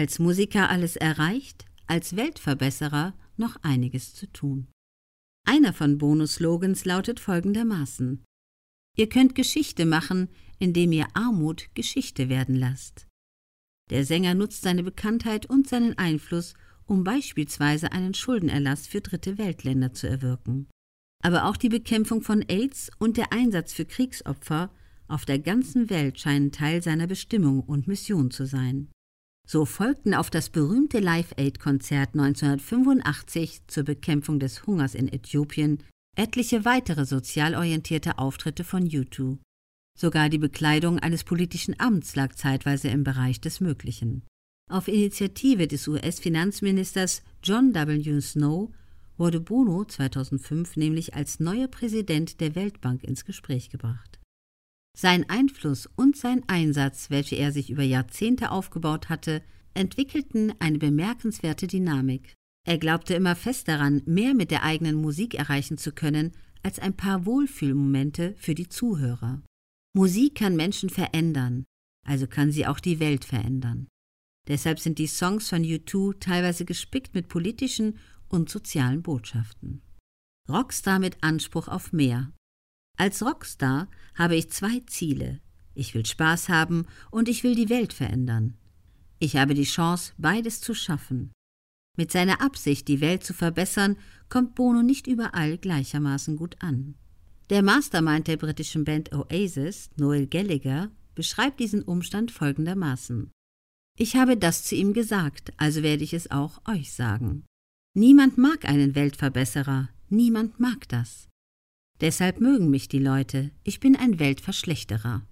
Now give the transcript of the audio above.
Als Musiker alles erreicht, als Weltverbesserer noch einiges zu tun. Einer von Bonos Slogans lautet folgendermaßen Ihr könnt Geschichte machen, indem ihr Armut Geschichte werden lasst. Der Sänger nutzt seine Bekanntheit und seinen Einfluss, um beispielsweise einen Schuldenerlass für dritte Weltländer zu erwirken. Aber auch die Bekämpfung von AIDS und der Einsatz für Kriegsopfer auf der ganzen Welt scheinen Teil seiner Bestimmung und Mission zu sein. So folgten auf das berühmte Live Aid-Konzert 1985 zur Bekämpfung des Hungers in Äthiopien etliche weitere sozial orientierte Auftritte von U2. Sogar die Bekleidung eines politischen Amts lag zeitweise im Bereich des Möglichen. Auf Initiative des US-Finanzministers John W. Snow wurde Bono 2005 nämlich als neuer Präsident der Weltbank ins Gespräch gebracht. Sein Einfluss und sein Einsatz, welche er sich über Jahrzehnte aufgebaut hatte, entwickelten eine bemerkenswerte Dynamik. Er glaubte immer fest daran, mehr mit der eigenen Musik erreichen zu können, als ein paar Wohlfühlmomente für die Zuhörer. Musik kann Menschen verändern, also kann sie auch die Welt verändern. Deshalb sind die Songs von U2 teilweise gespickt mit politischen und sozialen Botschaften. Rockstar mit Anspruch auf mehr. Als Rockstar habe ich zwei Ziele. Ich will Spaß haben und ich will die Welt verändern. Ich habe die Chance, beides zu schaffen. Mit seiner Absicht, die Welt zu verbessern, kommt Bono nicht überall gleichermaßen gut an. Der Mastermind der britischen Band Oasis, Noel Gallagher, beschreibt diesen Umstand folgendermaßen. Ich habe das zu ihm gesagt, also werde ich es auch euch sagen. Niemand mag einen Weltverbesserer, niemand mag das. Deshalb mögen mich die Leute, ich bin ein Weltverschlechterer.